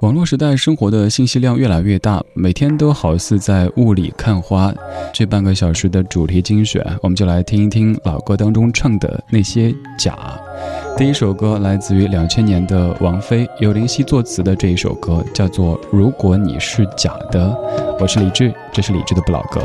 网络时代生活的信息量越来越大，每天都好似在雾里看花。这半个小时的主题精选，我们就来听一听老歌当中唱的那些假。第一首歌来自于两千年的王菲，由林夕作词的这一首歌叫做《如果你是假的》。我是李志，这是李志的不老歌。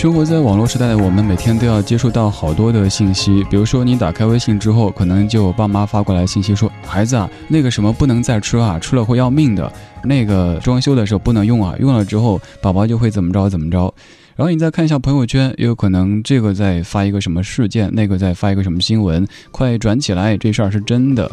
生活在网络时代的我们，每天都要接触到好多的信息。比如说，你打开微信之后，可能就爸妈发过来信息说：“孩子啊，那个什么不能再吃啊，吃了会要命的。”那个装修的时候不能用啊，用了之后宝宝就会怎么着怎么着。然后你再看一下朋友圈，也有可能这个在发一个什么事件，那个在发一个什么新闻，快转起来，这事儿是真的。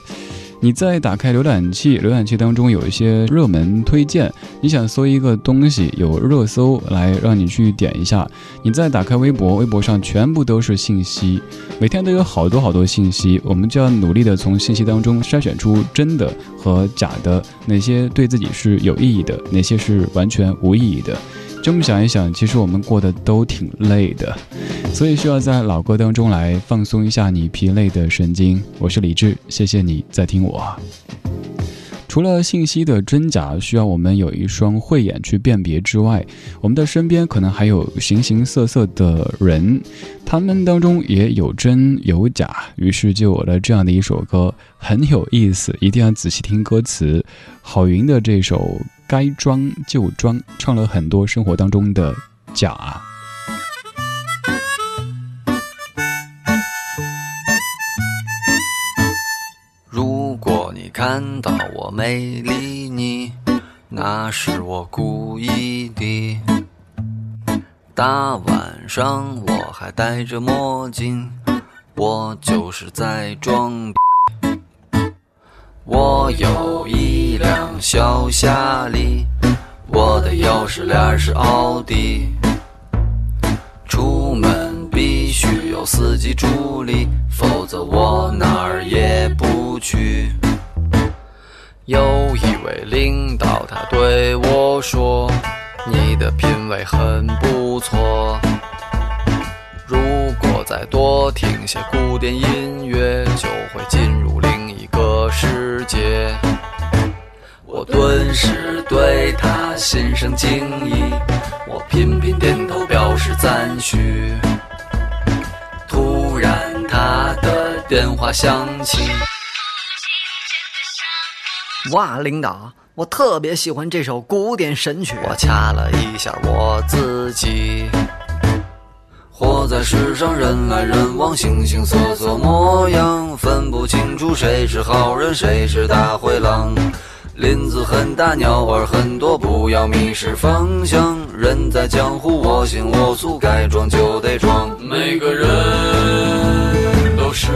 你再打开浏览器，浏览器当中有一些热门推荐，你想搜一个东西，有热搜来让你去点一下。你再打开微博，微博上全部都是信息，每天都有好多好多信息，我们就要努力的从信息当中筛选出真的和假的，哪些对自己是有意义的，哪些是完全无意义的。这么想一想，其实我们过得都挺累的，所以需要在老歌当中来放松一下你疲累的神经。我是李智，谢谢你在听我。除了信息的真假需要我们有一双慧眼去辨别之外，我们的身边可能还有形形色色的人，他们当中也有真有假。于是就有了这样的一首歌，很有意思，一定要仔细听歌词。郝云的这首。该装就装，唱了很多生活当中的假。如果你看到我没理你，那是我故意的。大晚上我还戴着墨镜，我就是在装。我有一辆小夏利，我的钥匙链是奥迪。出门必须有司机助理，否则我哪儿也不去。有一位领导他对我说：“你的品味很不错，如果再多听些古典音乐，就会进入。”灵。”个世界，我顿时对他心生敬意，我频频点头表示赞许。突然他的电话响起。哇，领导，我特别喜欢这首古典神曲。我掐了一下我自己。活在世上，人来人往，形形色色模样，分不清楚谁是好人，谁是大灰狼。林子很大，鸟儿很多，不要迷失方向。人在江湖，我行我素，该装就得装。每个人都是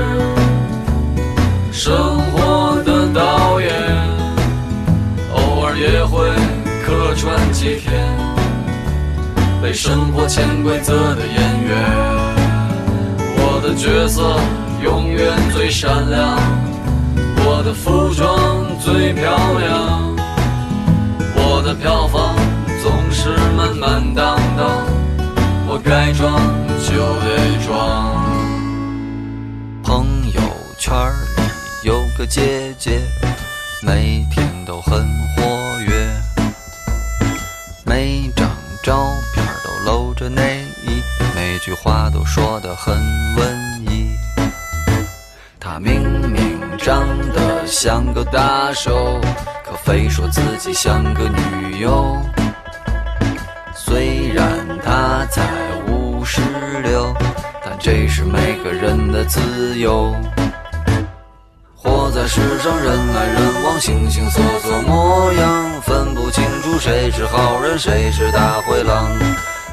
生活的导演，偶尔也会客串几天。被生活潜规则的演员，我的角色永远最闪亮，我的服装最漂亮，我的票房总是满满当当，我该装就得装。朋友圈里有个姐姐，每天都很活跃，没张照。句话都说得很文艺，他明明长得像个大手，可非说自己像个女优。虽然他才五十六，但这是每个人的自由。活在世上，人来人往，形形色色模样，分不清楚谁是好人，谁是大灰狼。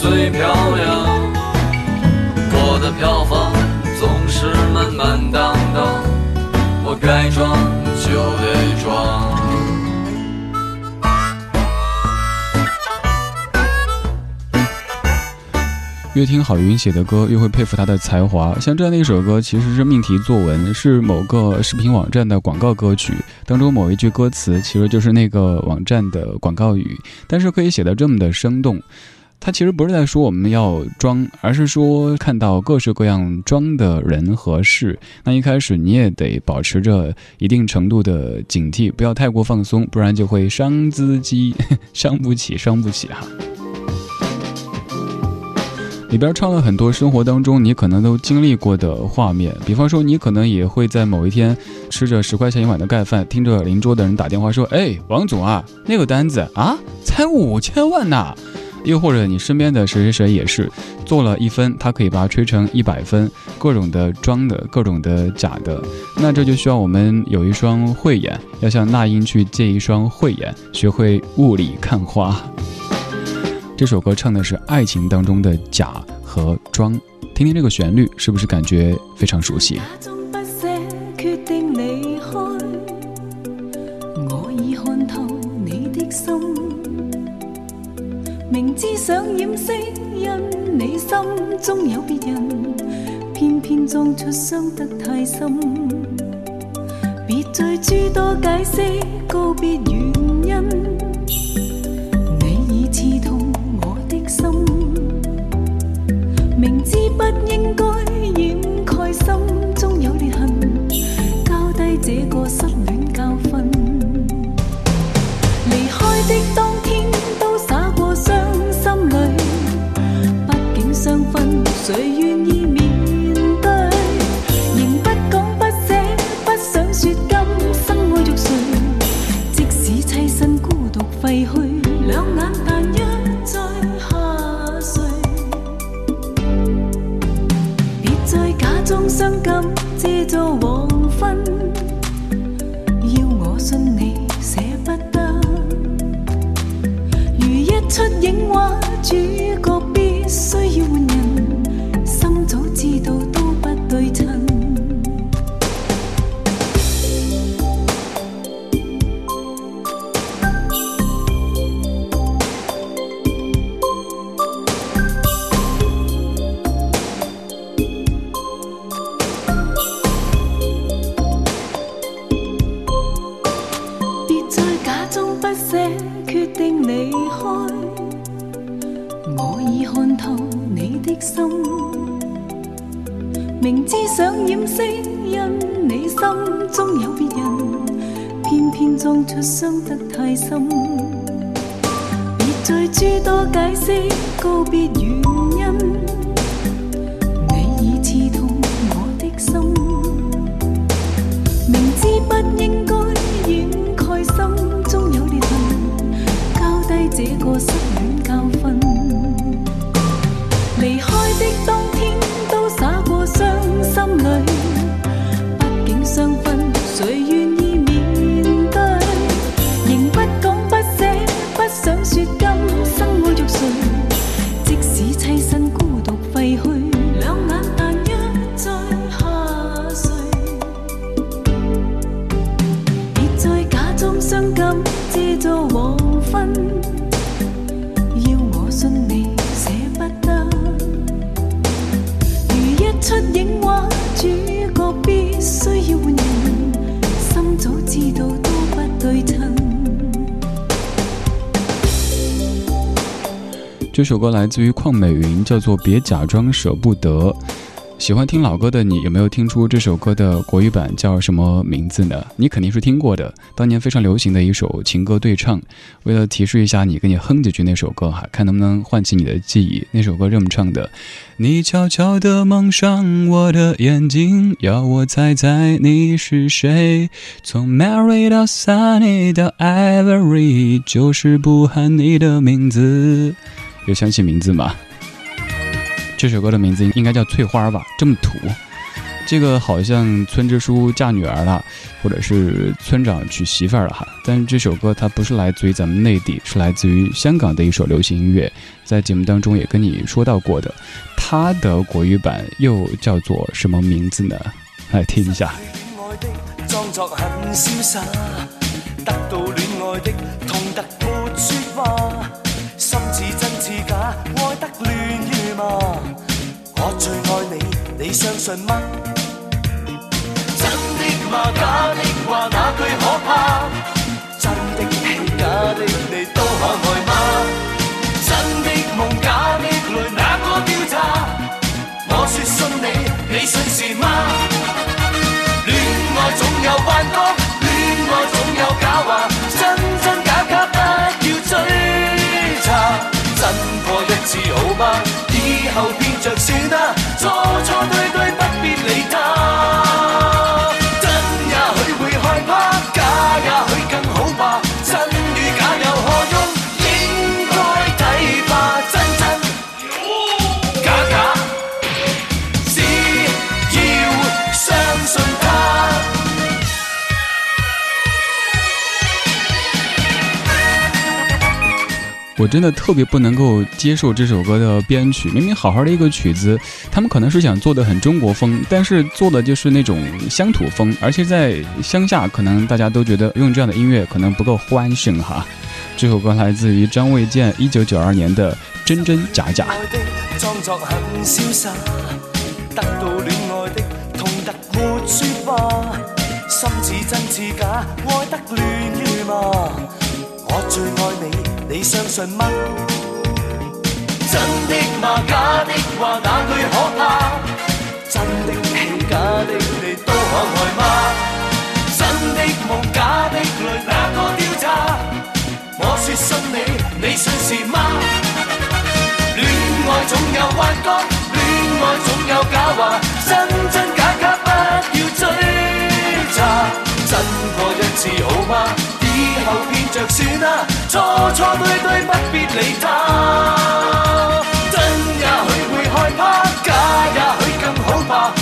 最漂亮，我的票房总是满满当当，我该装就得装。越听郝云写的歌，越会佩服他的才华。像这样的一首歌，其实是命题作文，是某个视频网站的广告歌曲当中某一句歌词，其实就是那个网站的广告语，但是可以写得这么的生动。他其实不是在说我们要装，而是说看到各式各样装的人和事。那一开始你也得保持着一定程度的警惕，不要太过放松，不然就会伤资己，伤不起，伤不起哈。里边唱了很多生活当中你可能都经历过的画面，比方说你可能也会在某一天吃着十块钱一碗的盖饭，听着邻桌的人打电话说：“哎，王总啊，那个单子啊，才五千万呐。又或者你身边的谁谁谁也是做了一分，他可以把它吹成一百分，各种的装的，各种的假的。那这就需要我们有一双慧眼，要向那英去借一双慧眼，学会雾里看花。这首歌唱的是爱情当中的假和装，听听这个旋律，是不是感觉非常熟悉？明知想掩饰，因你心中有别人，偏偏装出伤得太深。别再诸多解释，告别原因。你已刺痛我的心，明知不应该掩盖心中有裂痕，交低这个。心。心，明知想掩饰，因你心中有别人，偏偏撞出伤得太深。别再诸多解释，告别原因，你已刺痛我的心。明知不应该掩盖心中有裂痕，交低这个失恋教训。这首歌来自于邝美云，叫做《别假装舍不得》。喜欢听老歌的你，有没有听出这首歌的国语版叫什么名字呢？你肯定是听过的，当年非常流行的一首情歌对唱。为了提示一下你，给你哼几句那首歌哈，看能不能唤起你的记忆。那首歌这么唱的：你悄悄地蒙上我的眼睛，要我猜猜你是谁。从 m a r r 到 Sunny 到 Ivory，就是不喊你的名字。有想起名字吗？这首歌的名字应应该叫《翠花》吧，这么土。这个好像村支书嫁女儿了，或者是村长娶媳妇儿了哈。但是这首歌它不是来自于咱们内地，是来自于香港的一首流行音乐，在节目当中也跟你说到过的。它的国语版又叫做什么名字呢？来听一下。恋爱的装作很吗？我最爱你，你相信吗？真的吗？假的话哪句可怕？真的假的你都可爱吗？真的梦，假的泪哪个雕诈？我说信你，你信是吗？恋爱总有幻觉，恋爱总有假话，真真假假不要追查，真破一次好吗？变着算得错错对对。我真的特别不能够接受这首歌的编曲，明明好好的一个曲子，他们可能是想做的很中国风，但是做的就是那种乡土风，而且在乡下可能大家都觉得用这样的音乐可能不够欢盛哈。这首歌来自于张卫健一九九二年的《真真假假》。爱爱得心似似真假，乱你相信吗？真的吗？假的话，哪句可怕？真的戏假的你都可爱吗？真的梦假的泪哪个雕查。我说信你，你信是吗？恋爱总有幻觉，恋爱总有假话，真真假假不要追查，真过一次好吗？算错错对对，不必理他。真也许会害怕，假也许更好怕。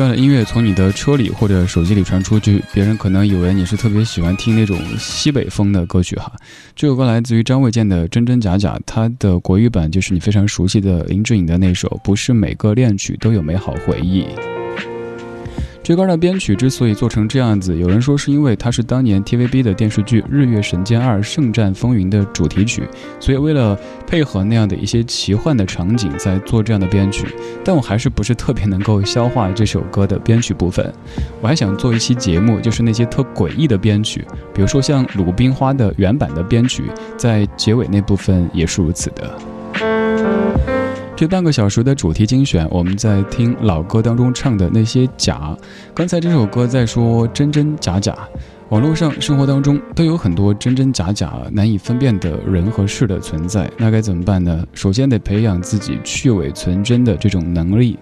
这样的音乐从你的车里或者手机里传出去，别人可能以为你是特别喜欢听那种西北风的歌曲哈。这首歌来自于张卫健的《真真假假》，它的国语版就是你非常熟悉的林志颖的那首《不是每个恋曲都有美好回忆》。这歌的编曲之所以做成这样子，有人说是因为它是当年 TVB 的电视剧《日月神剑二圣战风云》的主题曲，所以为了配合那样的一些奇幻的场景，在做这样的编曲。但我还是不是特别能够消化这首歌的编曲部分。我还想做一期节目，就是那些特诡异的编曲，比如说像《鲁冰花》的原版的编曲，在结尾那部分也是如此的。这半个小时的主题精选，我们在听老歌当中唱的那些假。刚才这首歌在说真真假假，网络上、生活当中都有很多真真假假难以分辨的人和事的存在，那该怎么办呢？首先得培养自己去伪存真的这种能力，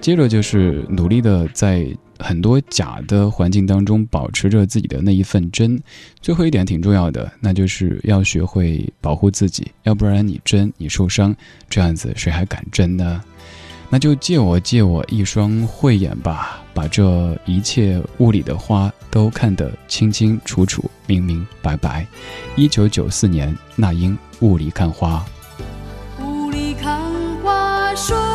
接着就是努力的在。很多假的环境当中，保持着自己的那一份真。最后一点挺重要的，那就是要学会保护自己，要不然你真你受伤，这样子谁还敢真呢？那就借我借我一双慧眼吧，把这一切雾里的花都看得清清楚楚、明明白白。一九九四年，那英《雾里看花》。雾里看花说。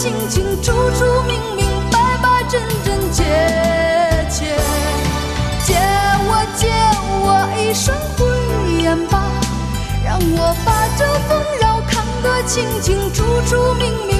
清清楚楚、明明白白、真真切切，借我借我一双慧眼吧，让我把这纷扰看得清清楚楚、明。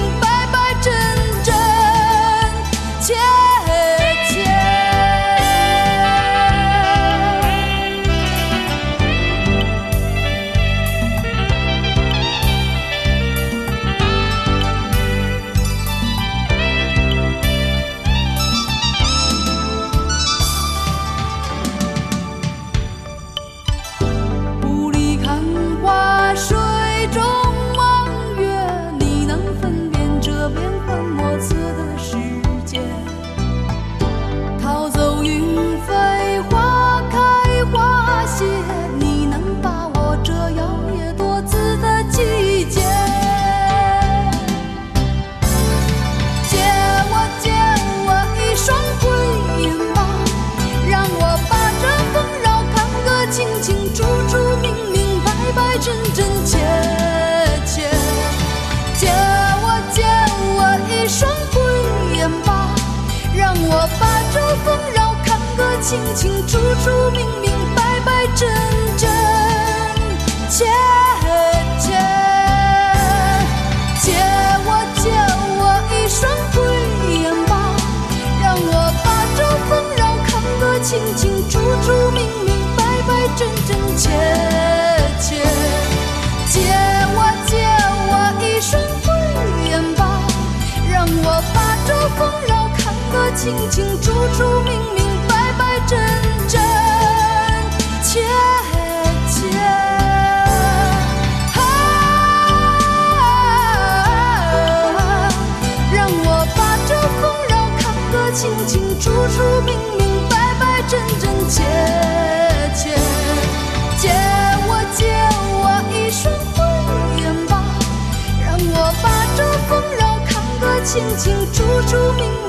清清楚楚、明明白白、真真切切，借我借我一双慧眼吧，让我把这纷扰看个清清楚楚、明明白白、真真切切。借我借我一双慧眼吧，让我把这纷扰看个清清楚楚、明。清清楚楚、明明白白、真真切切，借我借我一双慧眼吧，让我把这纷扰看得清清楚楚。明